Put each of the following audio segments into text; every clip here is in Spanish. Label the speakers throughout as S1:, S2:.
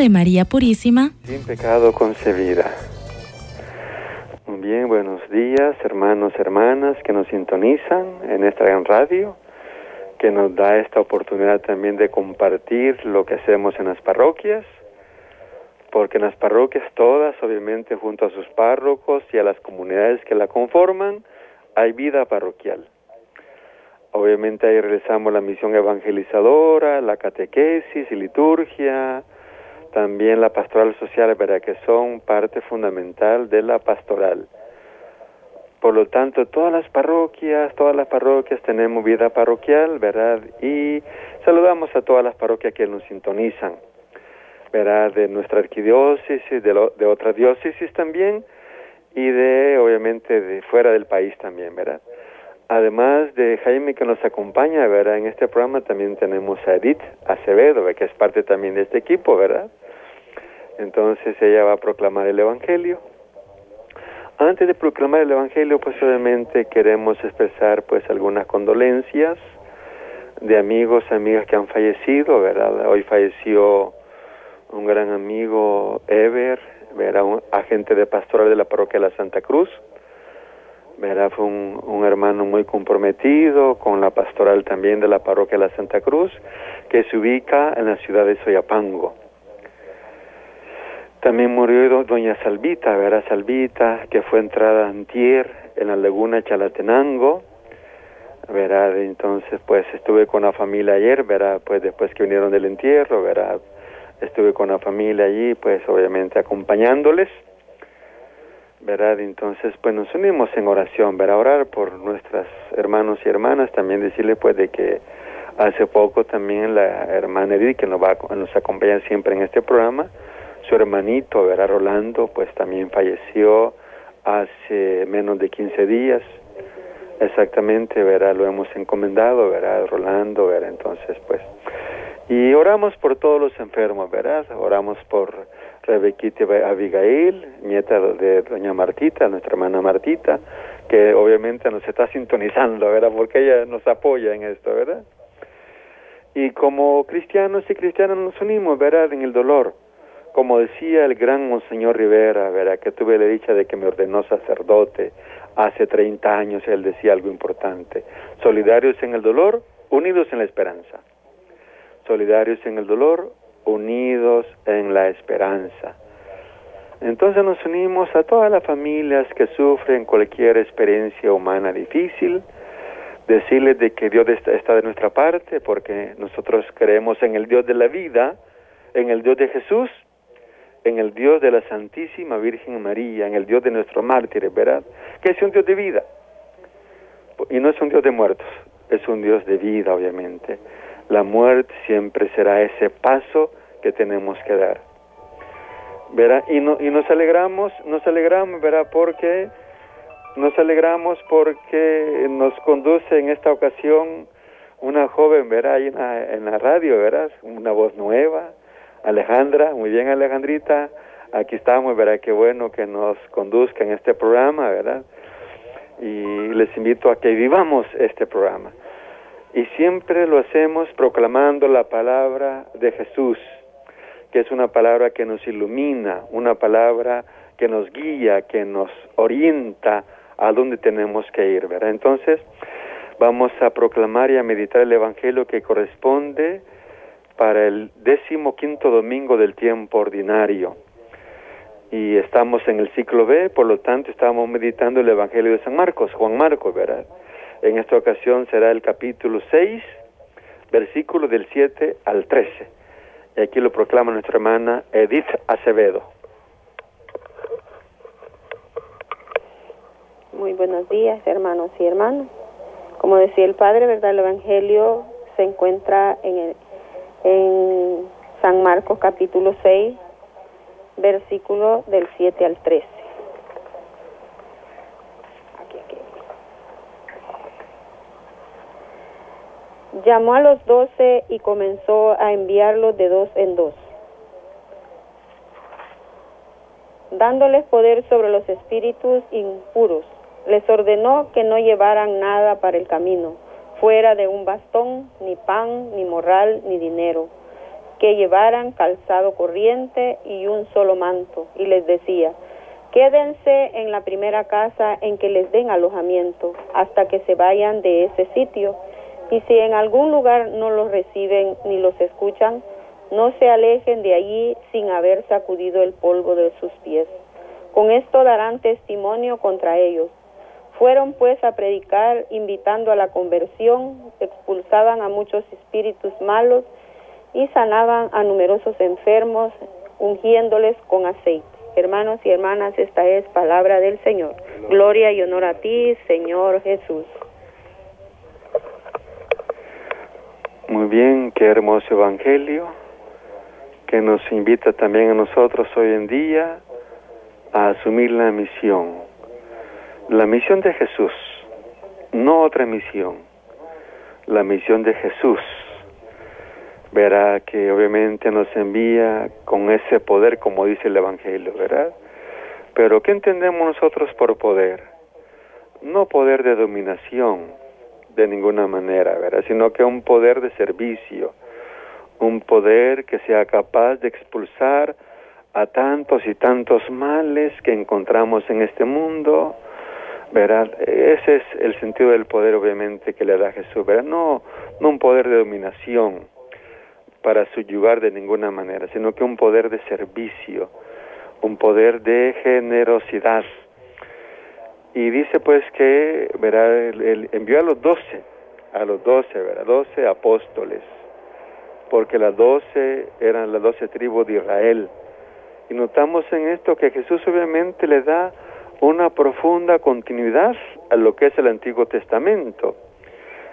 S1: de María Purísima.
S2: Sin pecado concebida. Bien, buenos días, hermanos, hermanas que nos sintonizan en esta gran radio, que nos da esta oportunidad también de compartir lo que hacemos en las parroquias, porque en las parroquias todas, obviamente junto a sus párrocos y a las comunidades que la conforman, hay vida parroquial. Obviamente ahí realizamos la misión evangelizadora, la catequesis y liturgia, también la pastoral social, ¿verdad? que son parte fundamental de la pastoral. Por lo tanto, todas las parroquias, todas las parroquias tenemos vida parroquial, ¿verdad? Y saludamos a todas las parroquias que nos sintonizan, ¿verdad? De nuestra arquidiócesis, de, de otras diócesis también, y de, obviamente, de fuera del país también, ¿verdad? Además de Jaime que nos acompaña, ¿verdad? En este programa también tenemos a Edith Acevedo, que es parte también de este equipo, ¿verdad? Entonces ella va a proclamar el Evangelio. Antes de proclamar el Evangelio, pues obviamente queremos expresar pues algunas condolencias de amigos, amigas que han fallecido, ¿verdad? Hoy falleció un gran amigo, Ever, ¿verdad? Un agente de pastoral de la parroquia de la Santa Cruz, ¿verdad? Fue un, un, hermano muy comprometido con la pastoral también de la parroquia de la Santa Cruz, que se ubica en la ciudad de Soyapango. También murió doña Salvita, ¿verdad? Salvita, que fue entrada antier en la laguna Chalatenango, ¿verdad? Entonces, pues estuve con la familia ayer, ¿verdad? Pues después que vinieron del entierro, ¿verdad? Estuve con la familia allí, pues obviamente acompañándoles. ¿verdad? Entonces, pues nos unimos en oración, ¿verdad? Orar por nuestras hermanos y hermanas, también decirle pues de que hace poco también la hermana Edith, que nos, va, nos acompaña siempre en este programa, su hermanito, ¿verdad? Rolando, pues también falleció hace menos de 15 días, exactamente, ¿verdad? Lo hemos encomendado, ¿verdad? Rolando, ¿verdad? Entonces, pues, y oramos por todos los enfermos, ¿verdad? Oramos por Rebequita Abigail, nieta de doña Martita, nuestra hermana Martita, que obviamente nos está sintonizando, ¿verdad? Porque ella nos apoya en esto, ¿verdad? Y como cristianos y cristianas nos unimos, ¿verdad? En el dolor. Como decía el gran Monseñor Rivera, ¿verdad? Que tuve la dicha de que me ordenó sacerdote hace 30 años, él decía algo importante. Solidarios en el dolor, unidos en la esperanza. Solidarios en el dolor, unidos en la esperanza. Entonces nos unimos a todas las familias que sufren cualquier experiencia humana difícil, decirles de que Dios está de nuestra parte, porque nosotros creemos en el Dios de la vida, en el Dios de Jesús, en el Dios de la Santísima Virgen María, en el Dios de nuestros mártires, ¿verdad? Que es un Dios de vida. Y no es un Dios de muertos, es un Dios de vida, obviamente. La muerte siempre será ese paso que tenemos que dar. ¿Verá? Y, no, y nos alegramos, nos alegramos, ¿verdad? Porque nos alegramos porque nos conduce en esta ocasión una joven, ¿verdad? Ahí en la, en la radio, ¿verdad? Una voz nueva, Alejandra, muy bien Alejandrita, aquí estamos, ¿verdad? Qué bueno que nos conduzca en este programa, ¿verdad? Y les invito a que vivamos este programa. Y siempre lo hacemos proclamando la palabra de Jesús, que es una palabra que nos ilumina, una palabra que nos guía, que nos orienta a dónde tenemos que ir, ¿verdad? Entonces, vamos a proclamar y a meditar el Evangelio que corresponde para el décimo quinto domingo del tiempo ordinario. Y estamos en el ciclo B, por lo tanto, estamos meditando el Evangelio de San Marcos, Juan Marcos, ¿verdad? En esta ocasión será el capítulo 6, versículo del 7 al 13 y aquí lo proclama nuestra hermana Edith Acevedo.
S3: Muy buenos días, hermanos y hermanas. Como decía el Padre, ¿verdad? El Evangelio se encuentra en, el, en San Marcos capítulo 6, versículo del 7 al 13. Llamó a los doce y comenzó a enviarlos de dos en dos, dándoles poder sobre los espíritus impuros. Les ordenó que no llevaran nada para el camino, fuera de un bastón, ni pan, ni morral, ni dinero. que llevaran calzado corriente y un solo manto, y les decía, quédense en la primera casa en que les den alojamiento hasta que se vayan de ese sitio, y si en algún lugar no los reciben ni los escuchan, no se alejen de allí sin haber sacudido el polvo de sus pies. Con esto darán testimonio contra ellos. Fueron pues a predicar invitando a la conversión, expulsaban a muchos espíritus malos y sanaban a numerosos enfermos, ungiéndoles con aceite. Hermanos y hermanas, esta es palabra del Señor. Gloria y honor a ti, Señor Jesús.
S2: Muy bien, qué hermoso evangelio que nos invita también a nosotros hoy en día a asumir la misión. La misión de Jesús, no otra misión. La misión de Jesús. Verá que obviamente nos envía con ese poder, como dice el Evangelio, ¿verdad? Pero ¿qué entendemos nosotros por poder? No poder de dominación, de ninguna manera, ¿verdad? Sino que un poder de servicio, un poder que sea capaz de expulsar a tantos y tantos males que encontramos en este mundo, ¿verdad? Ese es el sentido del poder, obviamente, que le da Jesús, ¿verdad? No, no un poder de dominación para subyugar de ninguna manera, sino que un poder de servicio, un poder de generosidad. Y dice pues que, ¿verdad? Él, envió a los doce, a los doce, ¿verdad? Doce apóstoles, porque las doce eran las doce tribus de Israel y notamos en esto que Jesús obviamente le da una profunda continuidad a lo que es el Antiguo Testamento,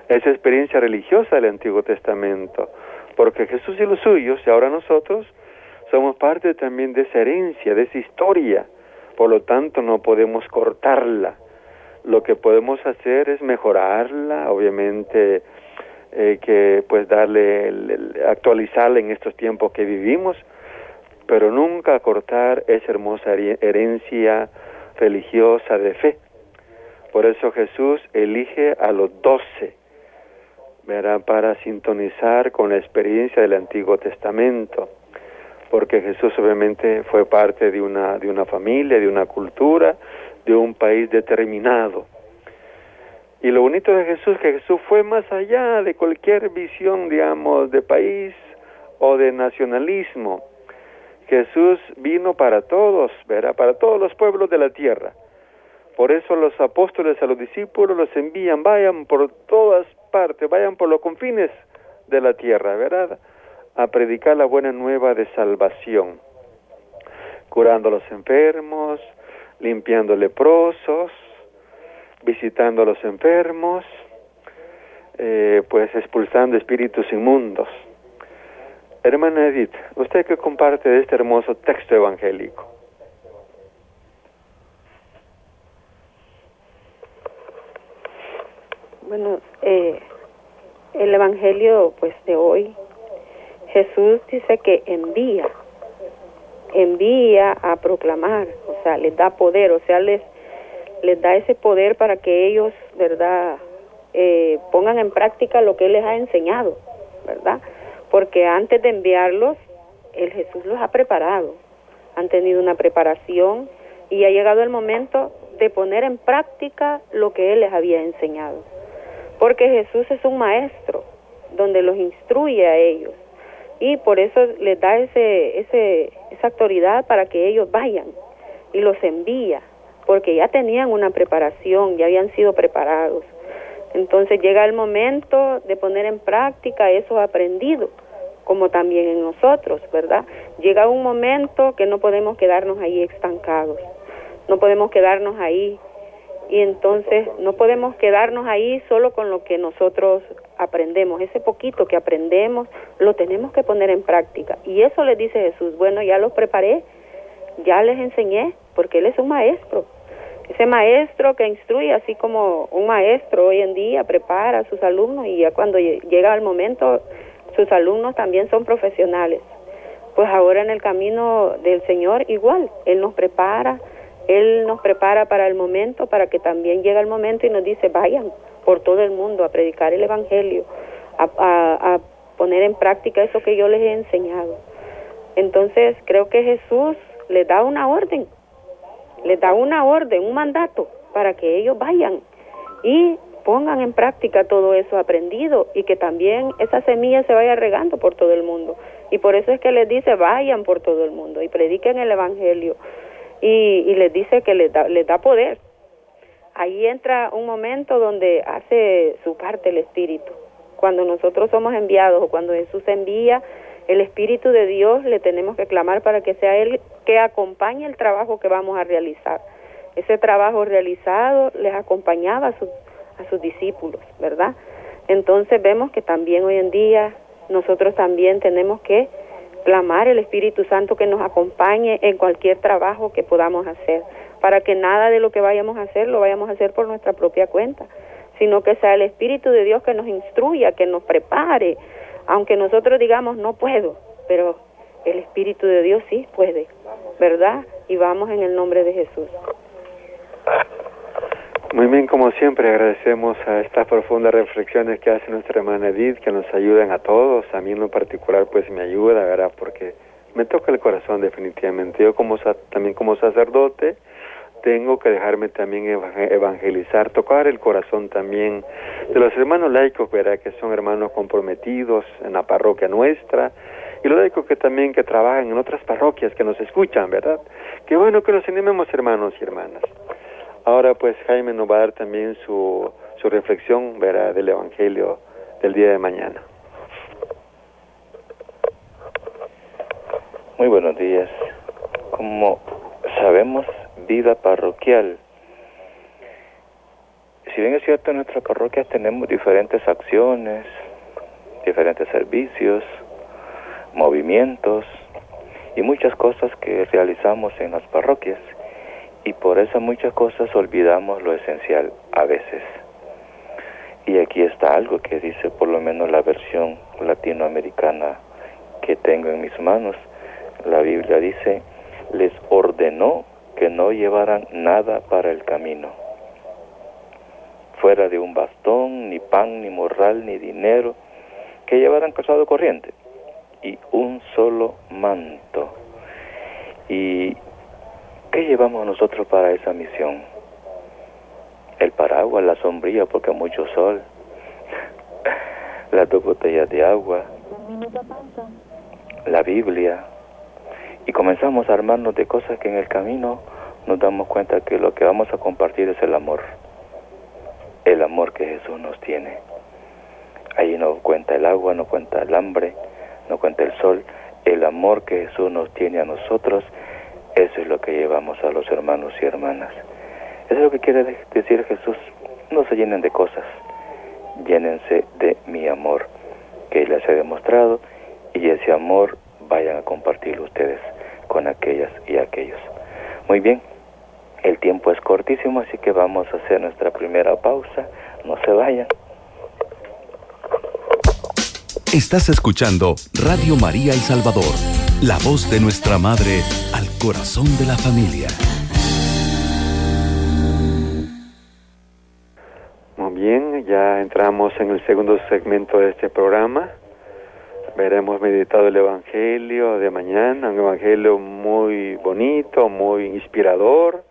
S2: esa experiencia religiosa del Antiguo Testamento, porque Jesús y los suyos, y ahora nosotros, somos parte también de esa herencia, de esa historia, por lo tanto no podemos cortarla. Lo que podemos hacer es mejorarla, obviamente eh, que pues darle, actualizarla en estos tiempos que vivimos, pero nunca cortar esa hermosa herencia religiosa de fe. Por eso Jesús elige a los doce. Para sintonizar con la experiencia del Antiguo Testamento, porque Jesús obviamente fue parte de una, de una familia, de una cultura, de un país determinado. Y lo bonito de Jesús es que Jesús fue más allá de cualquier visión, digamos, de país o de nacionalismo. Jesús vino para todos, ¿verdad? Para todos los pueblos de la tierra. Por eso los apóstoles a los discípulos los envían, vayan por todas partes, vayan por los confines de la tierra, ¿verdad? A predicar la buena nueva de salvación, curando a los enfermos, limpiando leprosos, visitando a los enfermos, eh, pues expulsando espíritus inmundos. Hermana Edith, ¿usted qué comparte de este hermoso texto evangélico?
S3: Bueno, eh, el evangelio pues de hoy, Jesús dice que envía, envía a proclamar, o sea, les da poder, o sea, les, les da ese poder para que ellos, ¿verdad?, eh, pongan en práctica lo que Él les ha enseñado, ¿verdad? Porque antes de enviarlos, el Jesús los ha preparado, han tenido una preparación y ha llegado el momento de poner en práctica lo que Él les había enseñado. Porque Jesús es un maestro donde los instruye a ellos y por eso les da ese, ese, esa autoridad para que ellos vayan y los envía, porque ya tenían una preparación, ya habían sido preparados. Entonces llega el momento de poner en práctica eso aprendido, como también en nosotros, ¿verdad? Llega un momento que no podemos quedarnos ahí estancados, no podemos quedarnos ahí. Y entonces no podemos quedarnos ahí solo con lo que nosotros aprendemos, ese poquito que aprendemos lo tenemos que poner en práctica. Y eso le dice Jesús, bueno, ya los preparé, ya les enseñé, porque Él es un maestro, ese maestro que instruye, así como un maestro hoy en día prepara a sus alumnos y ya cuando llega el momento, sus alumnos también son profesionales. Pues ahora en el camino del Señor igual, Él nos prepara, Él nos prepara para el momento, para que también llegue el momento y nos dice, vayan por todo el mundo a predicar el Evangelio, a, poner en práctica eso que yo les he enseñado. Entonces creo que Jesús les da una orden, les da una orden, un mandato para que ellos vayan y pongan en práctica todo eso aprendido y que también esa semilla se vaya regando por todo el mundo. Y por eso es que les dice, vayan por todo el mundo y prediquen el Evangelio. Y, y les dice que les da, les da poder. Ahí entra un momento donde hace su parte el Espíritu. Cuando nosotros somos enviados o cuando Jesús envía, el Espíritu de Dios le tenemos que clamar para que sea Él que acompañe el trabajo que vamos a realizar. Ese trabajo realizado les acompañaba a sus, a sus discípulos, ¿verdad? Entonces vemos que también hoy en día nosotros también tenemos que clamar el Espíritu Santo que nos acompañe en cualquier trabajo que podamos hacer, para que nada de lo que vayamos a hacer lo vayamos a hacer por nuestra propia cuenta, sino que sea el Espíritu de Dios que nos instruya, que nos prepare, aunque nosotros digamos no puedo, pero el Espíritu de Dios sí puede, ¿verdad? Y vamos en el nombre de Jesús.
S2: Muy bien, como siempre, agradecemos a estas profundas reflexiones que hace nuestra hermana Edith, que nos ayudan a todos, a mí en lo particular pues me ayuda, ¿verdad? Porque me toca el corazón definitivamente. Yo como también como sacerdote tengo que dejarme también evangelizar, tocar el corazón también de los hermanos laicos, ¿verdad? Que son hermanos comprometidos en la parroquia nuestra y los laicos que también que trabajan en otras parroquias que nos escuchan, ¿verdad? Qué bueno que nos animemos hermanos y hermanas. Ahora pues Jaime nos va a dar también su, su reflexión. Del Evangelio del día de mañana.
S1: Muy buenos días. Como sabemos, vida parroquial. Si bien es cierto, en nuestras parroquias tenemos diferentes acciones, diferentes servicios, movimientos y muchas cosas que realizamos en las parroquias. Y por eso muchas cosas olvidamos lo esencial a veces. Y aquí está algo que dice por lo menos la versión latinoamericana que tengo en mis manos. La Biblia dice, les ordenó que no llevaran nada para el camino, fuera de un bastón, ni pan, ni morral, ni dinero, que llevaran calzado corriente y un solo manto. ¿Y qué llevamos nosotros para esa misión? El paraguas, la sombría, porque mucho sol, las dos botellas de agua, la Biblia, y comenzamos a armarnos de cosas que en el camino nos damos cuenta que lo que vamos a compartir es el amor, el amor que Jesús nos tiene. Ahí no cuenta el agua, no cuenta el hambre, no cuenta el sol, el amor que Jesús nos tiene a nosotros, eso es lo que llevamos a los hermanos y hermanas. Eso es lo que quiere decir Jesús, no se llenen de cosas, llénense de mi amor, que les he demostrado, y ese amor vayan a compartirlo ustedes con aquellas y aquellos. Muy bien, el tiempo es cortísimo, así que vamos a hacer nuestra primera pausa. No se vayan.
S4: Estás escuchando Radio María El Salvador, la voz de nuestra Madre al corazón de la familia.
S2: Muy bien, ya entramos en el segundo segmento de este programa veremos meditado el Evangelio de mañana, un Evangelio muy bonito, muy inspirador.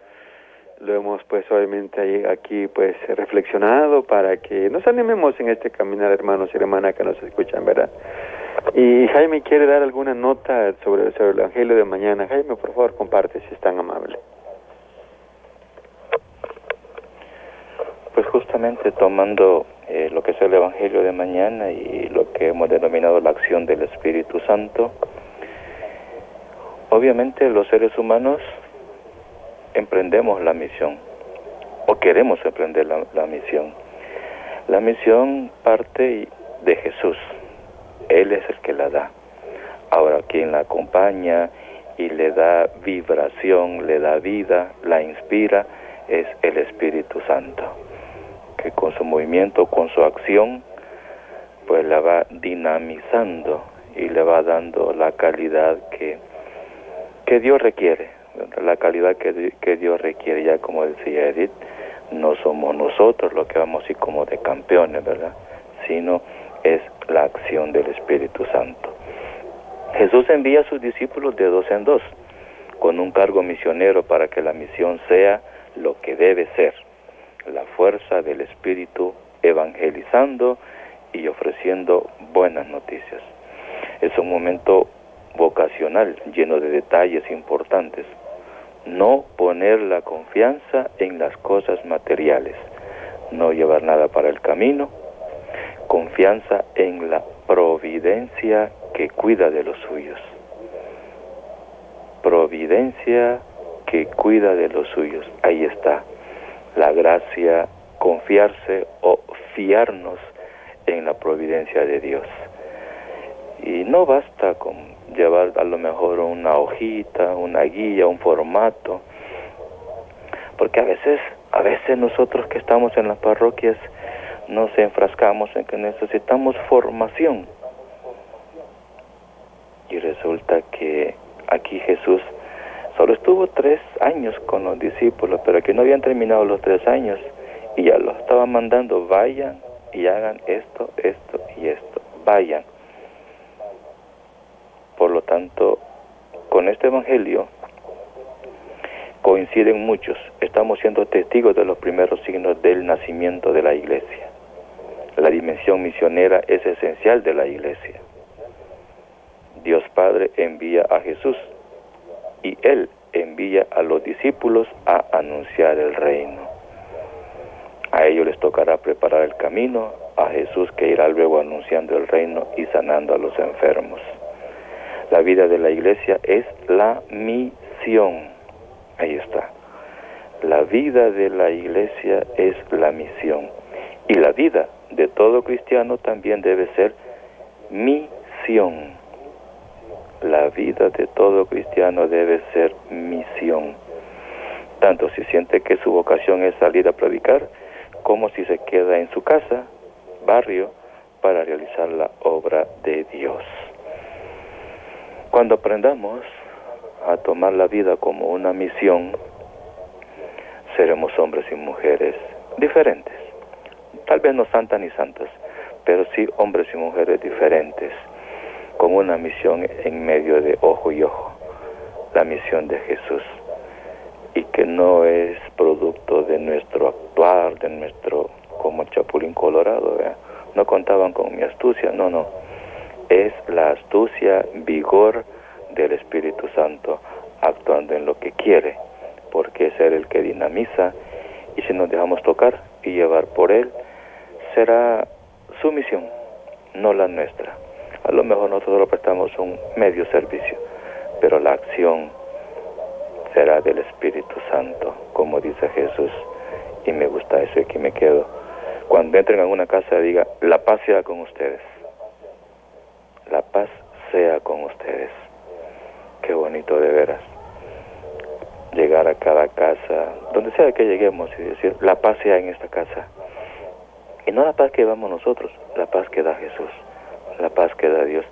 S2: Lo hemos pues obviamente aquí pues reflexionado para que nos animemos en este caminar hermanos y hermanas que nos escuchan, ¿verdad? Y Jaime quiere dar alguna nota sobre, el Evangelio de mañana. Jaime, por favor, comparte si es tan amable.
S1: Pues justamente tomando eh, lo que es el Evangelio de mañana y lo que hemos denominado la acción del Espíritu Santo. Obviamente los seres humanos emprendemos la misión o queremos emprender la misión. La misión parte de Jesús, Él es el que la da. Ahora quien la acompaña y le da vibración, le da vida, la inspira, es el Espíritu Santo que con su movimiento, con su acción, pues la va dinamizando y le va dando la calidad que, que Dios requiere, la calidad que, que Dios requiere, ya como decía Edith, no somos nosotros los que vamos así como de campeones, ¿verdad? Sino es la acción del Espíritu Santo. Jesús envía a sus discípulos de dos en dos, con un cargo misionero para que la misión sea lo que debe ser, la fuerza del Espíritu evangelizando y ofreciendo buenas noticias. Es un momento vocacional lleno de detalles importantes. No poner la confianza en las cosas materiales, no llevar nada para el camino, confianza en la providencia que cuida de los suyos. Providencia que cuida de los suyos. Ahí está la gracia, confiarse o fiarnos en la providencia de Dios. Y no basta con llevar a lo mejor una hojita, una guía, un formato, porque a veces, a veces nosotros que estamos en las parroquias nos enfrascamos en que necesitamos formación. Y resulta que aquí Jesús solo estuvo tres años con los discípulos, pero que no habían terminado los tres años y ya los estaba mandando, vayan y hagan esto, esto y esto, vayan. Por lo tanto, con este Evangelio coinciden muchos. Estamos siendo testigos de los primeros signos del nacimiento de la iglesia. La dimensión misionera es esencial de la iglesia. Dios Padre envía a Jesús y Él envía a los discípulos a anunciar el reino. A ellos les tocará preparar el camino, a Jesús que irá luego anunciando el reino y sanando a los enfermos. La vida de la iglesia es la misión. Ahí está. La vida de la iglesia es la misión. Y la vida de todo cristiano también debe ser misión. La vida de todo cristiano debe ser misión. Tanto si siente que su vocación es salir a predicar, como si se queda en su casa, barrio, para realizar la obra de Dios. Cuando aprendamos a tomar la vida como una misión, seremos hombres y mujeres diferentes. Tal vez no santas ni santas, pero sí hombres y mujeres diferentes, con una misión en medio de ojo y ojo, la misión de Jesús, y que no es producto de nuestro actuar, de nuestro, como chapulín colorado, no contaban con mi astucia, no, no es la astucia, vigor del Espíritu Santo actuando en lo que quiere, porque es Él el que dinamiza y si nos dejamos tocar y llevar por Él, será su misión, no la nuestra. A lo mejor nosotros solo prestamos un medio servicio, pero la acción será del Espíritu Santo, como dice Jesús, y me gusta eso y aquí me quedo. Cuando entren a una casa diga, la paz sea con ustedes la paz sea con ustedes. Qué bonito de veras. Llegar a cada casa, donde sea que lleguemos y decir, la paz sea en esta casa. Y no la paz que damos nosotros, la paz que da Jesús, la paz que da Dios,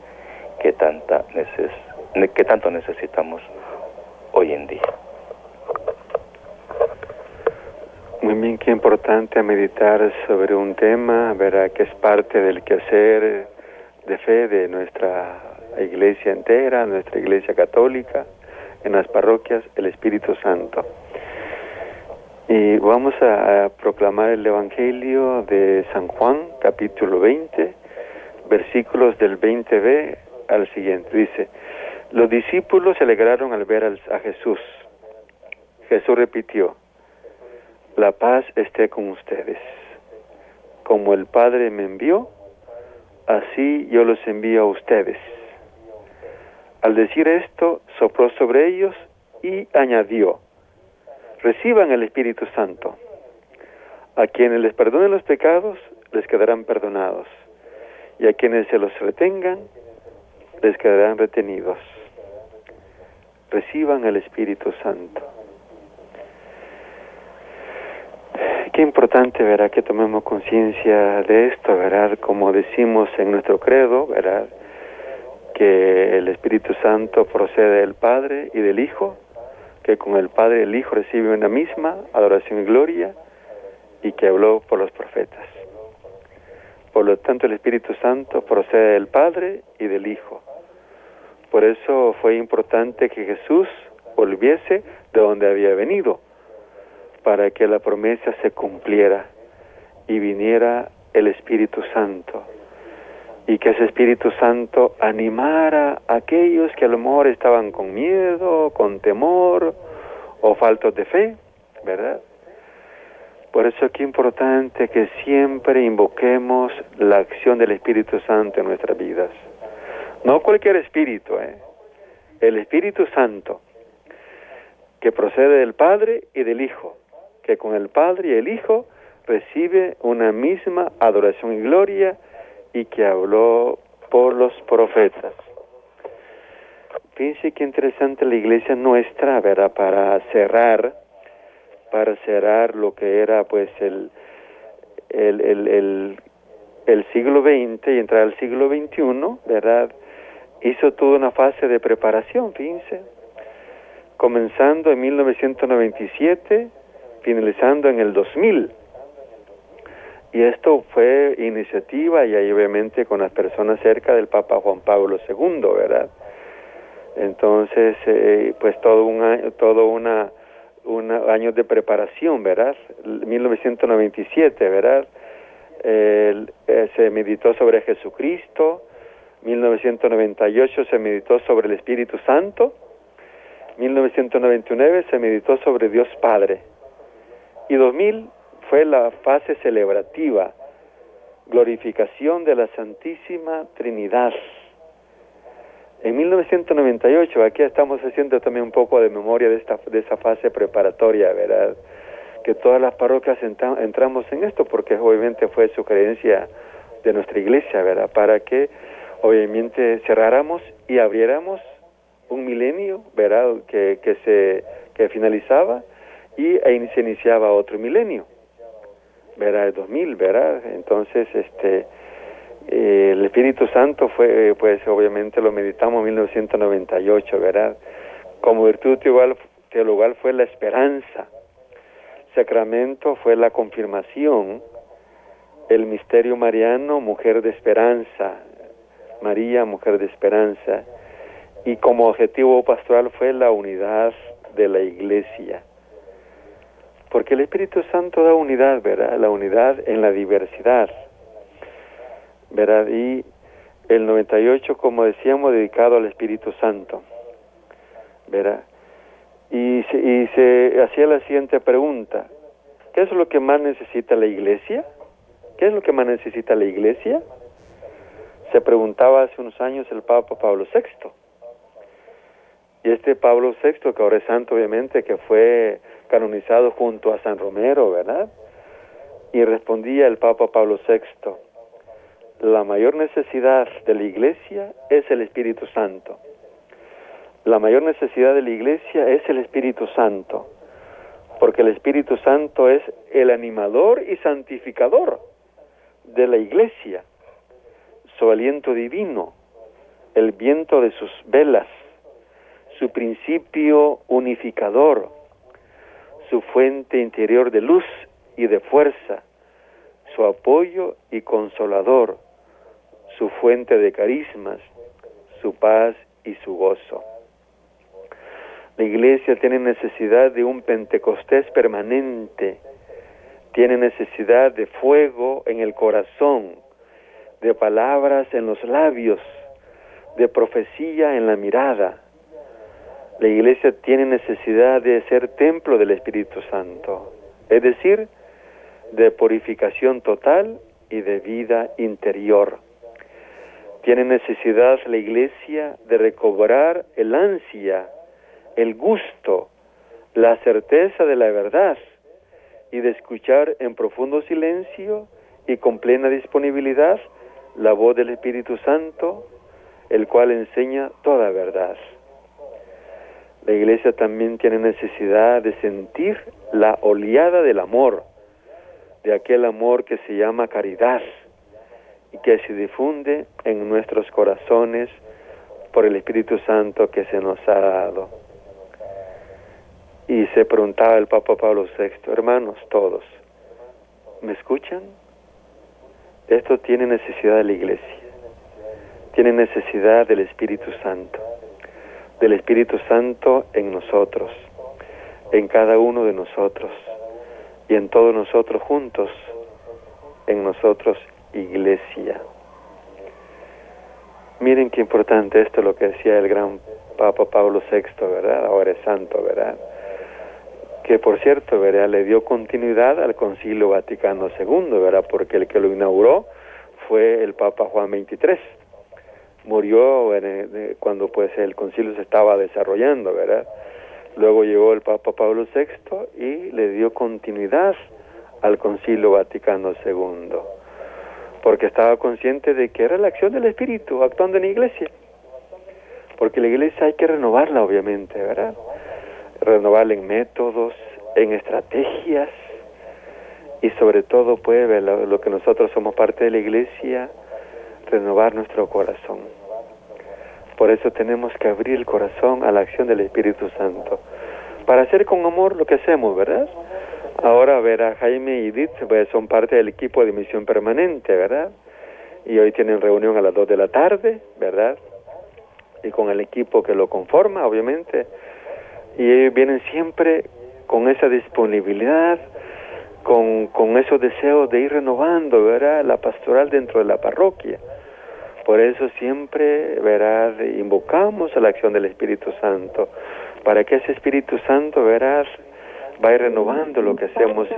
S1: que, tanta neces que tanto necesitamos hoy en día.
S2: Muy bien, qué importante meditar sobre un tema, verá que es parte del quehacer de fe de nuestra iglesia entera, nuestra iglesia católica, en las parroquias, el Espíritu Santo. Y vamos a, proclamar el Evangelio de San Juan, capítulo 20, versículos del 20b al siguiente. Dice, los discípulos se alegraron al ver a Jesús. Jesús repitió, la paz esté con ustedes. Como el Padre me envió, así yo los envío a ustedes. Al decir esto, sopló sobre ellos y añadió, reciban el Espíritu Santo. A quienes les perdonen los pecados, les quedarán perdonados, y a quienes se los retengan, les quedarán retenidos. Reciban el Espíritu Santo. Qué importante, verá, que tomemos conciencia de esto, verá, como decimos en nuestro credo, verá, que el Espíritu Santo procede del Padre y del Hijo, que con el Padre el Hijo recibe una misma adoración y gloria, y que habló por los profetas. Por lo tanto, el Espíritu Santo procede del Padre y del Hijo. Por eso fue importante que Jesús volviese de donde había venido, para que la promesa se cumpliera y viniera el Espíritu Santo. Y que ese Espíritu Santo animara a aquellos que a lo mejor estaban con miedo, con temor o faltos de fe, ¿verdad? Por eso es importante que siempre invoquemos la acción del Espíritu Santo en nuestras vidas. No cualquier espíritu, ¿eh? el Espíritu Santo, que procede del Padre y del Hijo, que con el Padre y el Hijo recibe una misma adoración y gloria y que habló por los profetas. Fíjense qué interesante la iglesia nuestra, ¿verdad? Para cerrar para cerrar lo que era pues el, el, el, el, siglo XX y entrar al siglo XXI, ¿verdad? Hizo toda una fase de preparación, fíjense, comenzando en 1997, finalizando en el 2000. Y esto fue iniciativa y ahí obviamente con las personas cerca del Papa Juan Pablo II, ¿verdad? Entonces, eh, pues todo un todo una un años de preparación, ¿verdad? 1997, ¿verdad? Eh, se meditó sobre Jesucristo, 1998 se meditó sobre el Espíritu Santo, 1999 se meditó sobre Dios Padre y 2000 fue la fase celebrativa, glorificación de la Santísima Trinidad. En 1998, aquí estamos haciendo también un poco de memoria de, esta, de esa fase preparatoria, ¿verdad? Que todas las parroquias entramos en esto porque obviamente fue su creencia de nuestra iglesia, ¿verdad? Para que obviamente cerráramos y abriéramos un milenio, ¿verdad? Que, que se que finalizaba y e se iniciaba otro milenio, ¿verdad? El 2000, ¿verdad? Entonces, este eh, el Espíritu Santo fue, pues obviamente lo meditamos en 1998, ¿verdad? Como virtud teologal fue la esperanza, sacramento fue la confirmación, el misterio mariano, mujer de esperanza, María, mujer de esperanza, y como objetivo pastoral fue la unidad de la iglesia. Porque el Espíritu Santo da unidad, ¿verdad? La unidad en la diversidad. ¿verdad? Y el 98, como decíamos, dedicado al Espíritu Santo, ¿verdad? Y se, y se hacía la siguiente pregunta, ¿qué es lo que más necesita la iglesia? ¿Qué es lo que más necesita la iglesia? Se preguntaba hace unos años el Papa Pablo VI. Y este Pablo VI, que ahora es santo obviamente, que fue canonizado junto a San Romero, ¿verdad? Y respondía el Papa Pablo VI, la mayor necesidad de la iglesia es el Espíritu Santo. La mayor necesidad de la iglesia es el Espíritu Santo, porque el Espíritu Santo es el animador y santificador de la iglesia, su aliento divino, el viento de sus velas, su principio unificador, su fuente interior de luz y de fuerza, su apoyo y consolador, su fuente de carismas, su paz y su gozo. La iglesia tiene necesidad de un Pentecostés permanente, tiene necesidad de fuego en el corazón, de palabras en los labios, de profecía en la mirada. La iglesia tiene necesidad de ser templo del Espíritu Santo, es decir, de purificación total y de vida interior. Tiene necesidad la iglesia de recobrar el ansia, el gusto, la certeza de la verdad y de escuchar en profundo silencio y con plena disponibilidad la voz del Espíritu Santo, el cual enseña toda verdad. La iglesia también tiene necesidad de sentir la oleada del amor, de aquel amor que se llama caridad, y que se difunde en nuestros corazones por el Espíritu Santo que se nos ha dado. Y se preguntaba el Papa Pablo VI, hermanos todos, ¿me escuchan? esto tiene necesidad de la iglesia, tiene necesidad del Espíritu Santo, del Espíritu Santo en nosotros, en cada uno de nosotros y en todos nosotros juntos, en nosotros iglesia. Miren qué importante esto lo que decía el gran Papa Pablo VI, ¿verdad? Ahora es santo, ¿verdad? Que por cierto, ¿verdad? Le dio continuidad al Concilio Vaticano II, ¿verdad? Porque el que lo inauguró fue el Papa Juan XXIII. Murió cuando pues el concilio se estaba desarrollando, ¿verdad? Luego llegó el Papa Pablo VI y le dio continuidad al Concilio Vaticano II porque estaba consciente de que era la acción del Espíritu actuando en la iglesia. Porque la iglesia hay que renovarla, obviamente, ¿verdad? Renovarla en métodos, en estrategias y sobre todo, pues, lo, lo que nosotros somos parte de la iglesia, renovar nuestro corazón. Por eso tenemos que abrir el corazón a la acción del Espíritu Santo, para hacer con amor lo que hacemos, ¿verdad? Ahora, verá, Jaime y Edith pues, son parte del equipo de misión permanente, ¿verdad? Y hoy tienen reunión a las 2 de la tarde, ¿verdad? Y con el equipo que lo conforma, obviamente. Y ellos vienen siempre con esa disponibilidad, con, con esos deseos de ir renovando, ¿verdad? La pastoral dentro de la parroquia. Por eso siempre, ¿verdad? Invocamos a la acción del Espíritu Santo, para que ese Espíritu Santo, ¿verdad? va a ir renovando lo que hacemos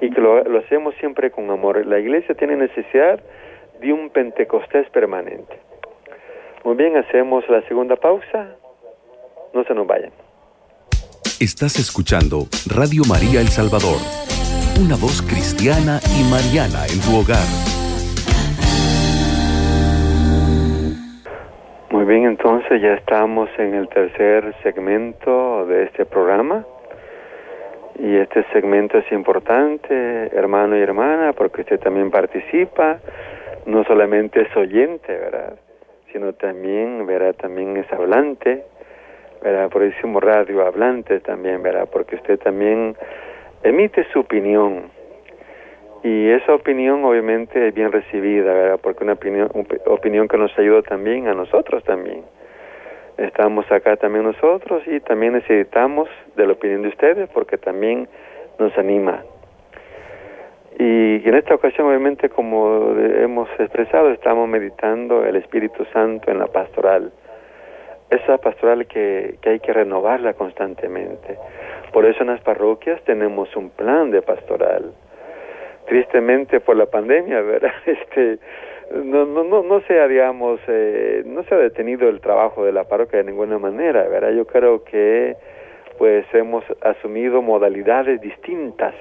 S2: y, que lo, lo hacemos siempre con amor. La iglesia tiene necesidad de un Pentecostés permanente. Muy bien, hacemos la segunda pausa. No se nos vayan.
S4: Estás escuchando Radio María El Salvador, una voz cristiana y mariana en tu hogar.
S2: Bien, entonces ya estamos en el tercer segmento de este programa. Y este segmento es importante, hermano y hermana, porque usted también participa, no solamente es oyente, ¿verdad? Sino también, ¿verdad? También es hablante, ¿verdad? Por eso radio hablante también, ¿verdad? Porque usted también emite su opinión. Y esa opinión obviamente es bien recibida, ¿verdad? Porque una opinión, opinión que nos ayuda también a nosotros también estamos acá también nosotros y también necesitamos de la opinión de ustedes porque también nos anima. Y en esta ocasión, obviamente, como hemos expresado, estamos meditando el Espíritu Santo en la pastoral. Esa pastoral que, que hay que renovarla constantemente. Por eso en las parroquias tenemos un plan de pastoral. Tristemente por la pandemia, ¿verdad? Este, no, no, no, no se ha, digamos, eh, no se ha detenido el trabajo de la parroquia de ninguna manera, ¿verdad? Yo creo que, pues, hemos asumido modalidades distintas,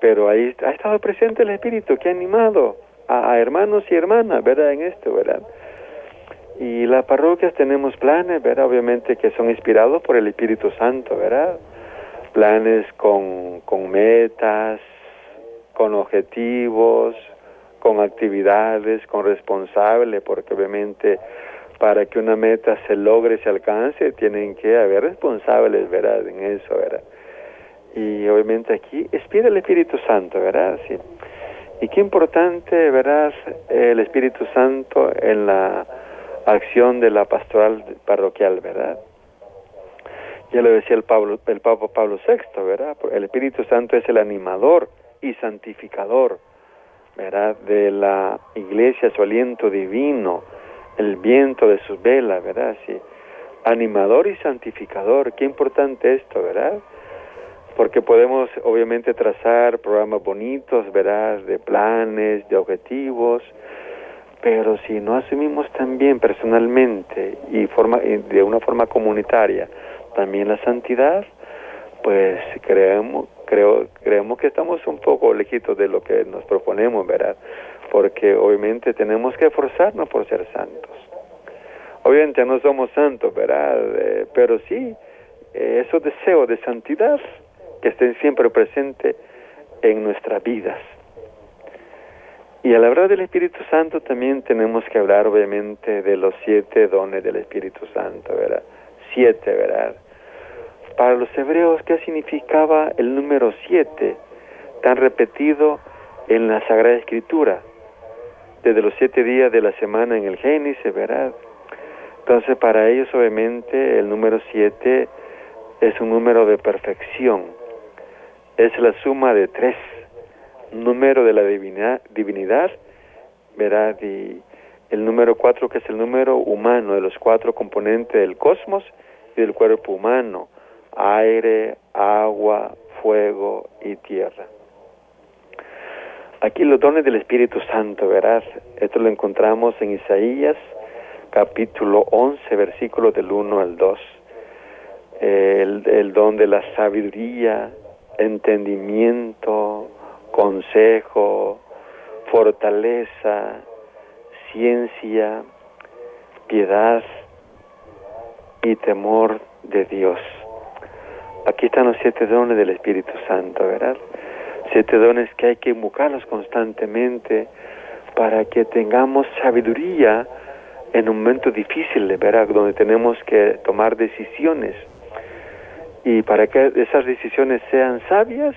S2: pero ahí ha estado presente el Espíritu que ha animado a, hermanos y hermanas, ¿verdad? En esto, ¿verdad? Y las parroquias tenemos planes, ¿verdad? Obviamente que son inspirados por el Espíritu Santo, ¿verdad? Planes con, con metas, con objetivos, con actividades, con responsables, porque obviamente para que una meta se logre, se alcance, tienen que haber responsables, ¿verdad? En eso, ¿verdad? Y obviamente aquí espera el Espíritu Santo, ¿verdad? Sí. Y qué importante, ¿verdad? El Espíritu Santo en la acción de la pastoral parroquial, ¿verdad? Ya lo decía el, Pablo, el Papa Pablo VI, ¿verdad? El Espíritu Santo es el animador y santificador ¿verdad? De la iglesia, su aliento divino, el viento de sus velas, ¿verdad? Sí. Animador y santificador, qué importante esto, ¿verdad? Porque podemos obviamente trazar programas bonitos, ¿verdad? De planes, de objetivos, pero si no asumimos también personalmente y forma, de una forma comunitaria también la santidad, pues creemos, creo, creemos que estamos un poco lejitos de lo que nos proponemos, ¿verdad? Porque obviamente tenemos que esforzarnos por ser santos. Obviamente no somos santos, ¿verdad? Eh, pero sí, eh, esos deseos de santidad que estén siempre presentes en nuestras vidas. Y al hablar del Espíritu Santo también tenemos que hablar obviamente de los siete dones del Espíritu Santo, ¿verdad? Siete, ¿verdad? Para los hebreos, ¿qué significaba el número siete, tan repetido en la Sagrada Escritura? desde los siete días de la semana en el Génesis, ¿verdad? Entonces para ellos obviamente el número siete es un número de perfección, es la suma de tres, número de la divinidad, ¿verdad? Y el número cuatro que es el número humano de los cuatro componentes del cosmos y del cuerpo humano, aire, agua, fuego y tierra. Aquí los dones del Espíritu Santo, ¿verdad? Esto lo encontramos en Isaías capítulo 11, versículos del 1 al 2. El, el don de la sabiduría, entendimiento, consejo, fortaleza, ciencia, piedad y temor de Dios. Aquí están los siete dones del Espíritu Santo, ¿verdad? Siete dones que hay que invocarlos constantemente para que tengamos sabiduría en un momento difícil, ¿verdad? Donde tenemos que tomar decisiones. Y para que esas decisiones sean sabias,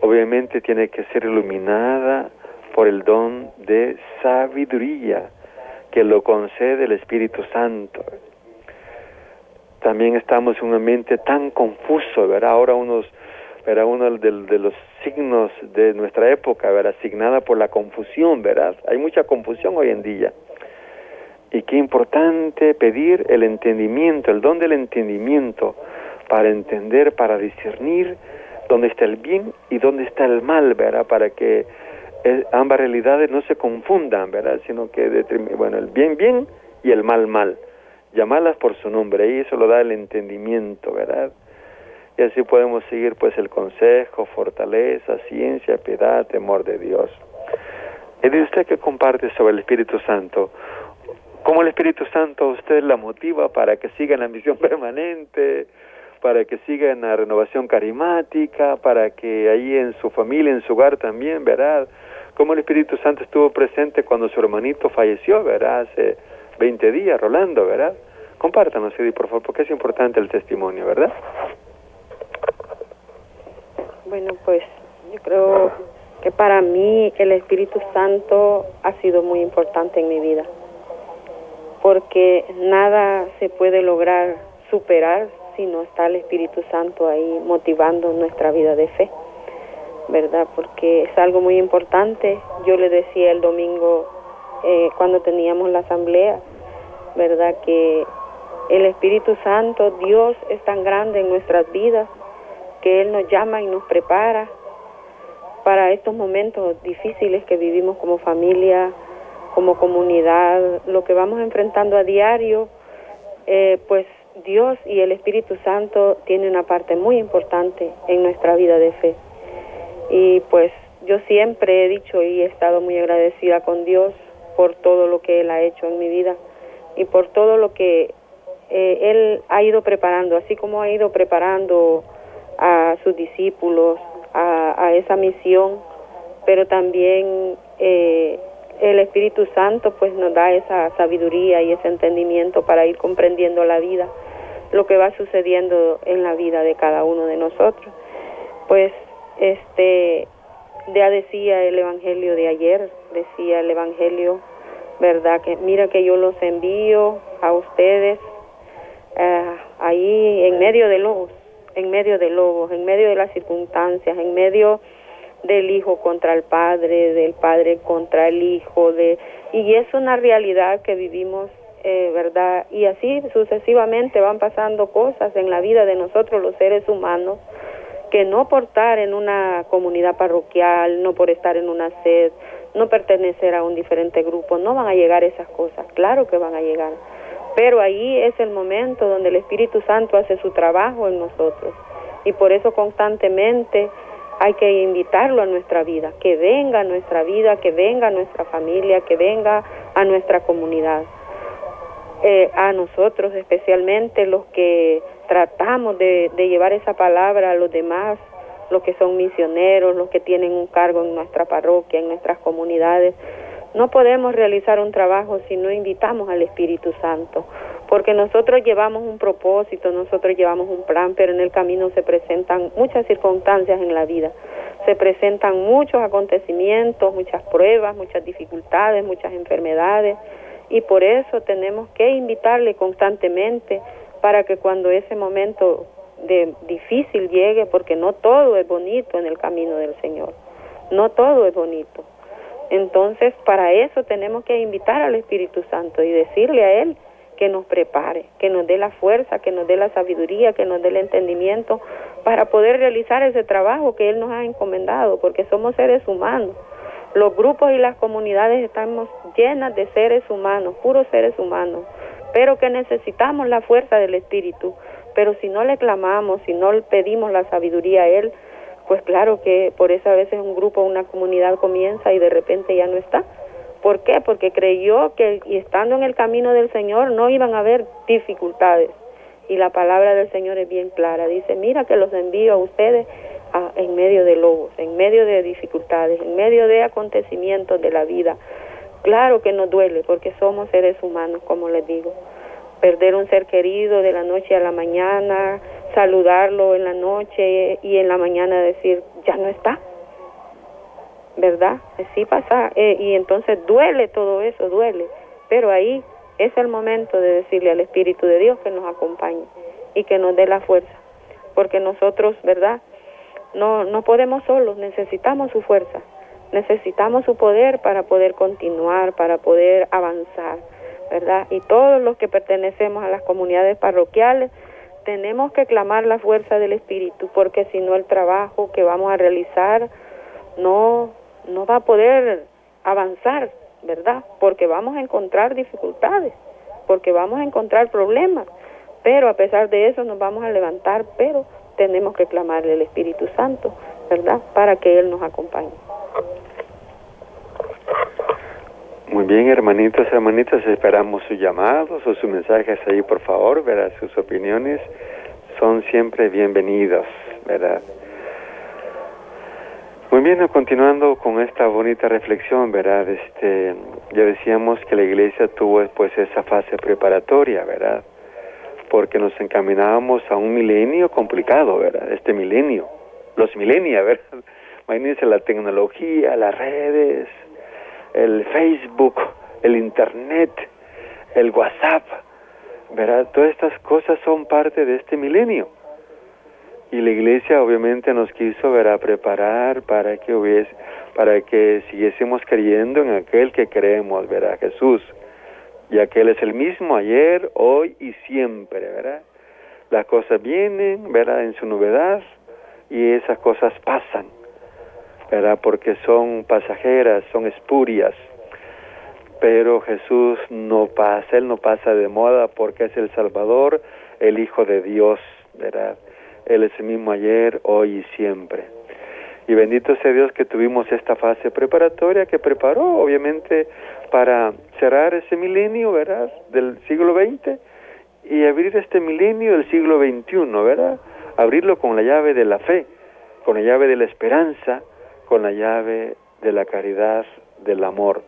S2: obviamente tiene que ser iluminada por el don de sabiduría que lo concede el Espíritu Santo. También estamos en un ambiente tan confuso, ¿verdad? Ahora unos, ¿verdad? Uno de, de, los signos de nuestra época, ¿verdad? Asignada por la confusión, ¿verdad? Hay mucha confusión hoy en día. Y qué importante pedir el entendimiento, el don del entendimiento, para entender, para discernir dónde está el bien y dónde está el mal, ¿verdad? Para que ambas realidades no se confundan, ¿verdad? Sino que, bueno, el bien, bien y el mal, mal. Llamarlas por su nombre, y eso lo da el entendimiento, ¿verdad? Y así podemos seguir, pues, el consejo, fortaleza, ciencia, piedad, temor de Dios. Y de usted que comparte sobre el Espíritu Santo, ¿cómo el Espíritu Santo usted la motiva para que siga en la misión permanente, para que siga en la renovación carismática, para que ahí en su familia, en su hogar también, ¿verdad? cómo el Espíritu Santo estuvo presente cuando su hermanito falleció, ¿verdad? 20 días, Rolando, ¿verdad? Compártanos, Eddie, por favor, porque es importante el testimonio, ¿verdad?
S3: Bueno, pues yo creo que para mí el Espíritu Santo ha sido muy importante en mi vida, porque nada se puede lograr superar si no está el Espíritu Santo ahí motivando nuestra vida de fe. ¿verdad? Porque es algo muy importante. Yo le decía el domingo eh, cuando teníamos la asamblea, ¿verdad? Que el Espíritu Santo, Dios es tan grande en nuestras vidas que Él nos llama y nos prepara para estos momentos difíciles que vivimos como familia, como comunidad, lo que vamos enfrentando a diario, eh, pues Dios y el Espíritu Santo tienen una parte muy importante en nuestra vida de fe. Y pues yo siempre he dicho y he estado muy agradecida con Dios por todo lo que Él ha hecho en mi vida y por todo lo que eh, Él ha ido preparando, así como ha ido preparando a sus discípulos a, esa misión, pero también eh, el Espíritu Santo pues nos da esa sabiduría y ese entendimiento para ir comprendiendo la vida, lo que va sucediendo en la vida de cada uno de nosotros. Pues este, ya decía el Evangelio de ayer, decía el Evangelio, ¿verdad? Que mira que yo los envío a ustedes eh, ahí en medio de lobos, en medio de lobos, en medio de las circunstancias, en medio del hijo contra el padre, del padre contra el hijo, de y es una realidad que vivimos, eh, ¿verdad? Y así sucesivamente van pasando cosas en la vida de nosotros los seres humanos que no por estar en una comunidad parroquial, no por estar en una sed, no pertenecer a un diferente grupo, no van a llegar esas cosas, claro que van a llegar. Pero ahí es el momento donde el Espíritu Santo hace su trabajo en nosotros. Y por eso constantemente hay que invitarlo a nuestra vida, que venga a nuestra vida, que venga a nuestra familia, que venga a nuestra comunidad. Eh, a nosotros especialmente los que tratamos de, llevar esa palabra a los demás, los que son misioneros, los que tienen un cargo en nuestra parroquia, en nuestras comunidades. No podemos realizar un trabajo si no invitamos al Espíritu Santo, porque nosotros llevamos un propósito, nosotros llevamos un plan, pero en el camino se presentan muchas circunstancias en la vida, se presentan muchos acontecimientos, muchas pruebas, muchas dificultades, muchas enfermedades, y por eso tenemos que invitarle constantemente para que cuando ese momento de difícil llegue, porque no todo es bonito en el camino del Señor, no todo es bonito. Entonces, para eso tenemos que invitar al Espíritu Santo y decirle a Él que nos prepare, que nos dé la fuerza, que nos dé la sabiduría, que nos dé el entendimiento para poder realizar ese trabajo que Él nos ha encomendado, porque somos seres humanos. Los grupos y las comunidades estamos llenas de seres humanos, puros seres humanos, pero que necesitamos la fuerza del Espíritu. Pero si no le clamamos, si no le pedimos la sabiduría a Él, pues claro que por eso a veces un grupo, una comunidad comienza y de repente ya no está. ¿Por qué? Porque creyó que y estando en el camino del Señor no iban a haber dificultades. Y la palabra del Señor es bien clara. Dice, mira que los envío a ustedes en medio de lobos, en medio de dificultades, en medio de acontecimientos de la vida. Claro que nos duele porque somos seres humanos, como les digo. Perder un ser querido de la noche a la mañana, saludarlo en la noche y en la mañana decir, ya no está. ¿Verdad? Sí pasa. Eh, y entonces duele todo eso, duele. Pero ahí es el momento de decirle al Espíritu de Dios que nos acompañe y que nos dé la fuerza. Porque nosotros, ¿verdad? No, no podemos solos, necesitamos su fuerza, necesitamos su poder para poder continuar, para poder avanzar, ¿verdad? Y todos los que pertenecemos a las comunidades parroquiales, tenemos que clamar la fuerza del Espíritu, porque si no el trabajo que vamos a realizar no, no va a poder avanzar, ¿verdad? Porque vamos a encontrar dificultades, porque vamos a encontrar problemas, pero a pesar de eso nos vamos a levantar, pero tenemos que clamarle al Espíritu Santo, ¿verdad? Para que Él nos acompañe.
S2: Muy bien, hermanitos, hermanitas, esperamos sus llamados o sus mensajes ahí, por favor, ¿verdad? Sus opiniones son siempre bienvenidos, ¿verdad? Muy bien, continuando con esta bonita reflexión, ¿verdad? Este, ya decíamos que la iglesia tuvo pues esa fase preparatoria, ¿verdad? Porque nos encaminábamos a un milenio complicado, ¿verdad? Este milenio, los milenios, ¿verdad? Imagínense la tecnología, las redes, el Facebook, el Internet, el WhatsApp, ¿verdad? Todas estas cosas son parte de este milenio. Y la iglesia obviamente nos quiso ¿verdad? preparar para que hubiese, para que siguiésemos creyendo en aquel que creemos, ¿verdad? Jesús. Y aquel es el mismo ayer, hoy y siempre, ¿verdad? Las cosas vienen, ¿verdad? En su novedad y esas cosas pasan. ¿Verdad? Porque son pasajeras, son espurias. Pero Jesús no pasa, Él no pasa de moda porque es el Salvador, el Hijo de Dios, ¿verdad? Él es el mismo ayer, hoy y siempre. Y bendito sea Dios que tuvimos esta fase preparatoria que preparó, obviamente, para cerrar ese milenio, ¿verdad? Del siglo XX y abrir este milenio del siglo XXI, ¿verdad? Abrirlo con la llave de la fe, con la llave de la esperanza, con la llave de la caridad, del amor.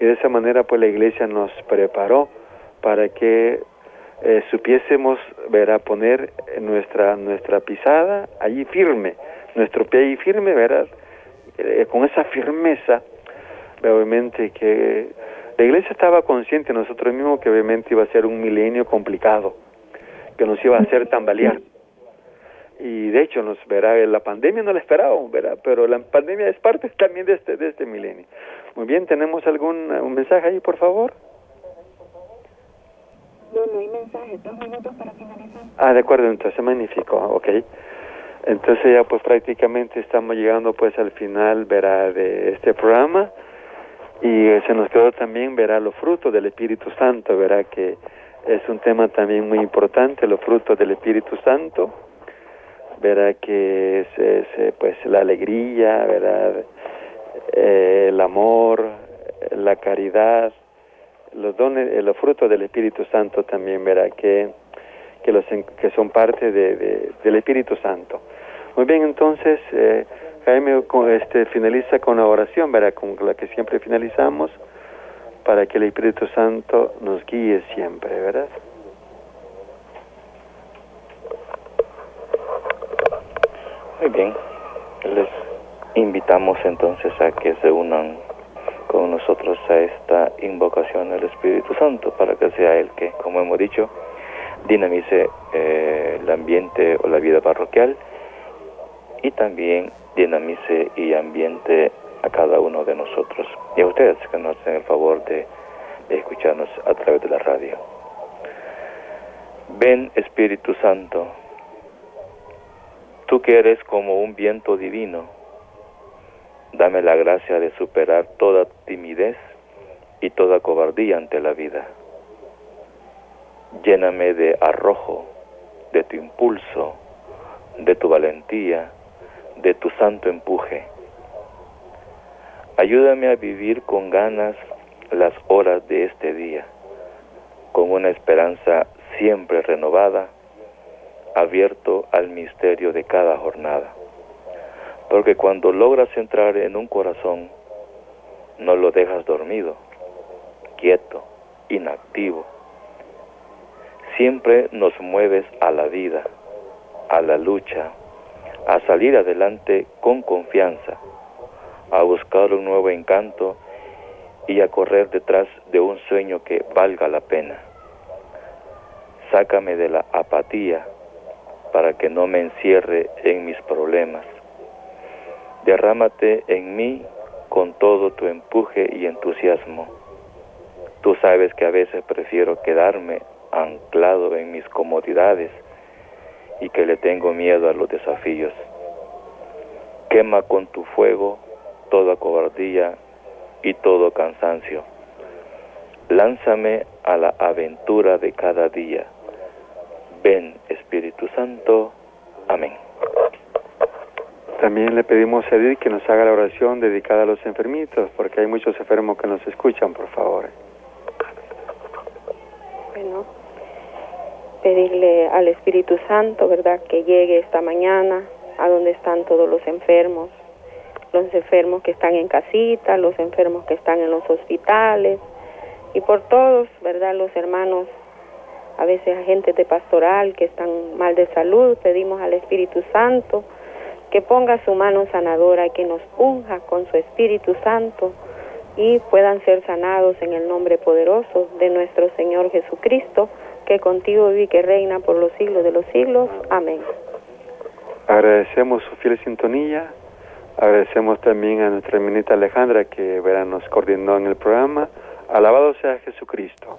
S2: Y de esa manera pues la iglesia nos preparó para que eh, supiésemos verá poner nuestra nuestra pisada allí firme, nuestro pie ahí firme, verás, eh, con esa firmeza, obviamente que la iglesia estaba consciente nosotros mismos que obviamente iba a ser un milenio complicado, que nos iba a hacer tambalear y de hecho nos verá la pandemia no la esperábamos verá pero la pandemia es parte también de este de este milenio. Muy bien tenemos algún un mensaje ahí por favor
S5: no no hay mensaje. Dos minutos para finalizar.
S2: Ah de acuerdo entonces magnífico ok. Entonces ya pues prácticamente estamos llegando pues al final verá de este programa. Y se nos quedó también verá los frutos del Espíritu Santo verá que es un tema también muy importante los frutos del Espíritu Santo ¿verdad? Que es, eh, pues la alegría, ¿verdad? Eh, el amor, la caridad, los dones, eh, los frutos del Espíritu Santo también, ¿verdad? Que, que, los, que son parte de, del Espíritu Santo. Muy bien, entonces, Jaime este, finaliza con la oración, ¿verdad? Con la que siempre finalizamos, para que el Espíritu Santo nos guíe siempre, ¿verdad?
S1: Muy bien, les invitamos entonces a que se unan con nosotros a esta invocación del Espíritu Santo para que sea Él que, como hemos dicho, dinamice eh, el ambiente o la vida parroquial y también dinamice y ambiente a cada uno de nosotros y a ustedes que nos hacen el favor de, de escucharnos a través de la radio. Ven Espíritu Santo, tú que eres como un viento divino, Dame la gracia de superar toda timidez y toda cobardía ante la vida. Lléname de arrojo, de tu impulso, de tu valentía, de tu santo empuje. Ayúdame a vivir con ganas las horas de este día, con una esperanza siempre renovada, abierto al misterio de cada jornada. Porque cuando logras entrar en un corazón, no lo dejas dormido, quieto, inactivo. Siempre nos mueves a la vida, a la lucha, a salir adelante con confianza, a buscar un nuevo encanto y a correr detrás de un sueño que valga la pena. Sácame de la apatía para que no me encierre en mis problemas Derrámate en mí con todo tu empuje y entusiasmo. Tú sabes que a veces prefiero quedarme anclado en mis comodidades y que le tengo miedo a los desafíos. Quema con tu fuego toda cobardía y todo cansancio. Lánzame a la aventura de cada día. Ven, Espíritu Santo. Amén.
S2: También le pedimos a Edith que nos haga la oración dedicada a los enfermitos, porque hay muchos enfermos que nos escuchan, por favor.
S3: Bueno, pedirle al Espíritu Santo, ¿verdad?, que llegue esta mañana a donde están todos los enfermos, los enfermos que están en casita, los enfermos que están en los hospitales, y por todos, ¿verdad?, los hermanos, a veces agentes de pastoral que están mal de salud, pedimos al Espíritu Santo que ponga su mano sanadora, que nos unja con su Espíritu Santo y puedan ser sanados en el nombre poderoso de nuestro Señor Jesucristo, que contigo vive y que reina por los siglos de los siglos. Amén.
S2: Agradecemos su fiel sintonía, agradecemos también a nuestra hermanita Alejandra que verá, nos coordinó en el programa. Alabado sea Jesucristo.